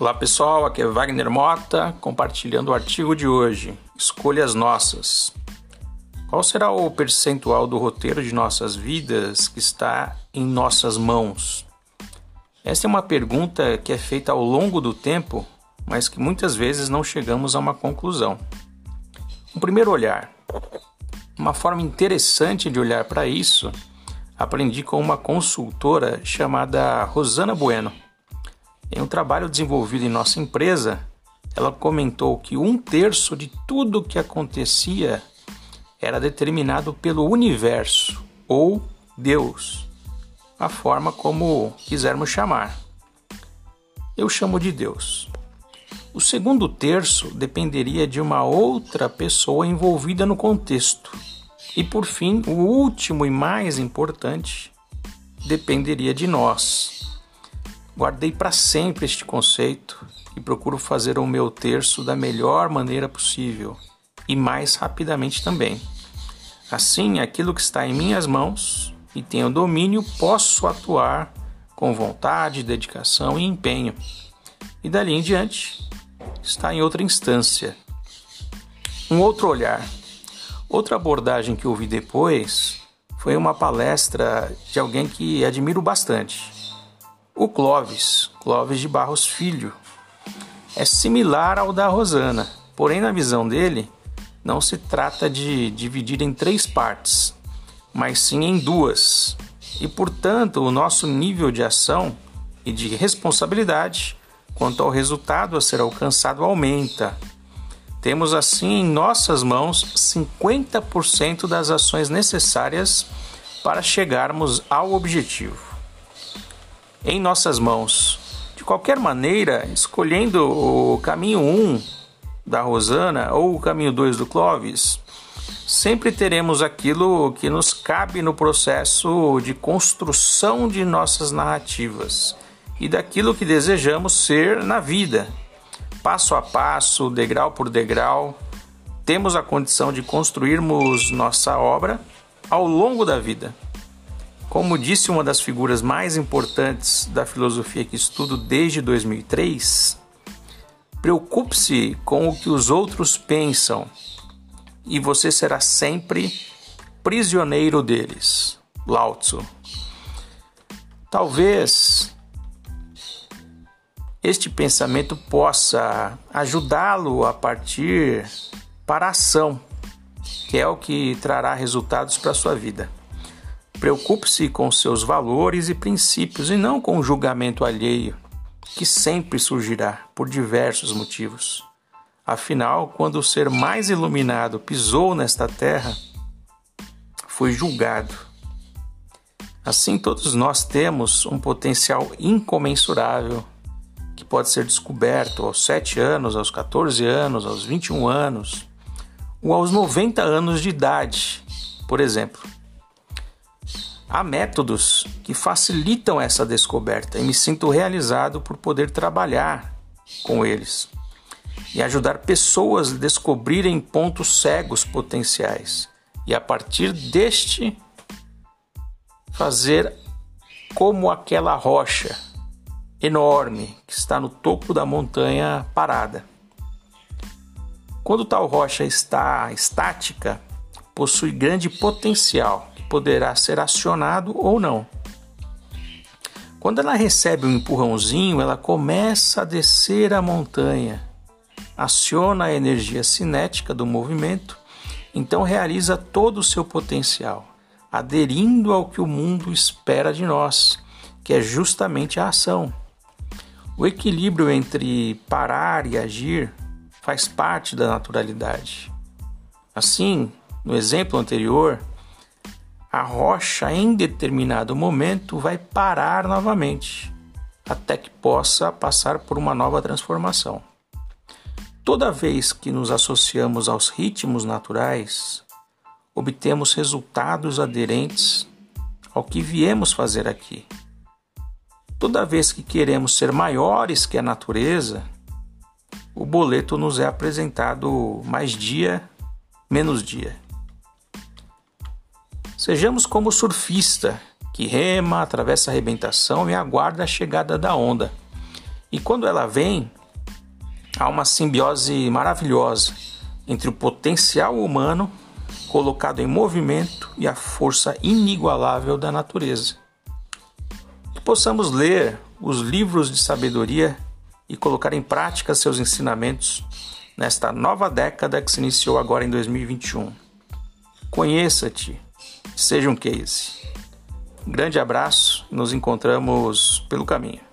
Olá pessoal, aqui é Wagner Mota compartilhando o artigo de hoje. Escolhas nossas. Qual será o percentual do roteiro de nossas vidas que está em nossas mãos? Esta é uma pergunta que é feita ao longo do tempo, mas que muitas vezes não chegamos a uma conclusão. Um primeiro olhar. Uma forma interessante de olhar para isso, aprendi com uma consultora chamada Rosana Bueno. Em um trabalho desenvolvido em nossa empresa, ela comentou que um terço de tudo que acontecia era determinado pelo universo ou Deus, a forma como quisermos chamar. Eu chamo de Deus. O segundo terço dependeria de uma outra pessoa envolvida no contexto. E por fim, o último e mais importante dependeria de nós, Guardei para sempre este conceito e procuro fazer o meu terço da melhor maneira possível e mais rapidamente também. Assim, aquilo que está em minhas mãos e tenho domínio, posso atuar com vontade, dedicação e empenho. E dali em diante, está em outra instância. Um outro olhar. Outra abordagem que ouvi depois foi uma palestra de alguém que admiro bastante, o Clóvis, Clóvis de Barros Filho, é similar ao da Rosana, porém, na visão dele, não se trata de dividir em três partes, mas sim em duas. E, portanto, o nosso nível de ação e de responsabilidade quanto ao resultado a ser alcançado aumenta. Temos assim em nossas mãos 50% das ações necessárias para chegarmos ao objetivo em nossas mãos. De qualquer maneira, escolhendo o caminho 1 da Rosana ou o caminho 2 do Clovis, sempre teremos aquilo que nos cabe no processo de construção de nossas narrativas e daquilo que desejamos ser na vida. Passo a passo, degrau por degrau, temos a condição de construirmos nossa obra ao longo da vida. Como disse uma das figuras mais importantes da filosofia que estudo desde 2003, preocupe-se com o que os outros pensam e você será sempre prisioneiro deles. Lao Tzu. Talvez este pensamento possa ajudá-lo a partir para a ação, que é o que trará resultados para a sua vida. Preocupe-se com seus valores e princípios e não com o julgamento alheio, que sempre surgirá por diversos motivos. Afinal, quando o ser mais iluminado pisou nesta terra, foi julgado. Assim, todos nós temos um potencial incomensurável que pode ser descoberto aos 7 anos, aos 14 anos, aos 21 anos ou aos 90 anos de idade, por exemplo. Há métodos que facilitam essa descoberta e me sinto realizado por poder trabalhar com eles e ajudar pessoas a descobrirem pontos cegos potenciais e a partir deste fazer como aquela rocha enorme que está no topo da montanha parada. Quando tal rocha está estática, possui grande potencial poderá ser acionado ou não. Quando ela recebe um empurrãozinho, ela começa a descer a montanha, aciona a energia cinética do movimento, então realiza todo o seu potencial, aderindo ao que o mundo espera de nós, que é justamente a ação. O equilíbrio entre parar e agir faz parte da naturalidade. Assim, no exemplo anterior, a rocha em determinado momento vai parar novamente, até que possa passar por uma nova transformação. Toda vez que nos associamos aos ritmos naturais, obtemos resultados aderentes ao que viemos fazer aqui. Toda vez que queremos ser maiores que a natureza, o boleto nos é apresentado mais dia, menos dia. Sejamos como o surfista que rema, atravessa a arrebentação e aguarda a chegada da onda. E quando ela vem, há uma simbiose maravilhosa entre o potencial humano colocado em movimento e a força inigualável da natureza. Que possamos ler os livros de sabedoria e colocar em prática seus ensinamentos nesta nova década que se iniciou agora em 2021. Conheça-te, seja um case. Um grande abraço, nos encontramos pelo caminho.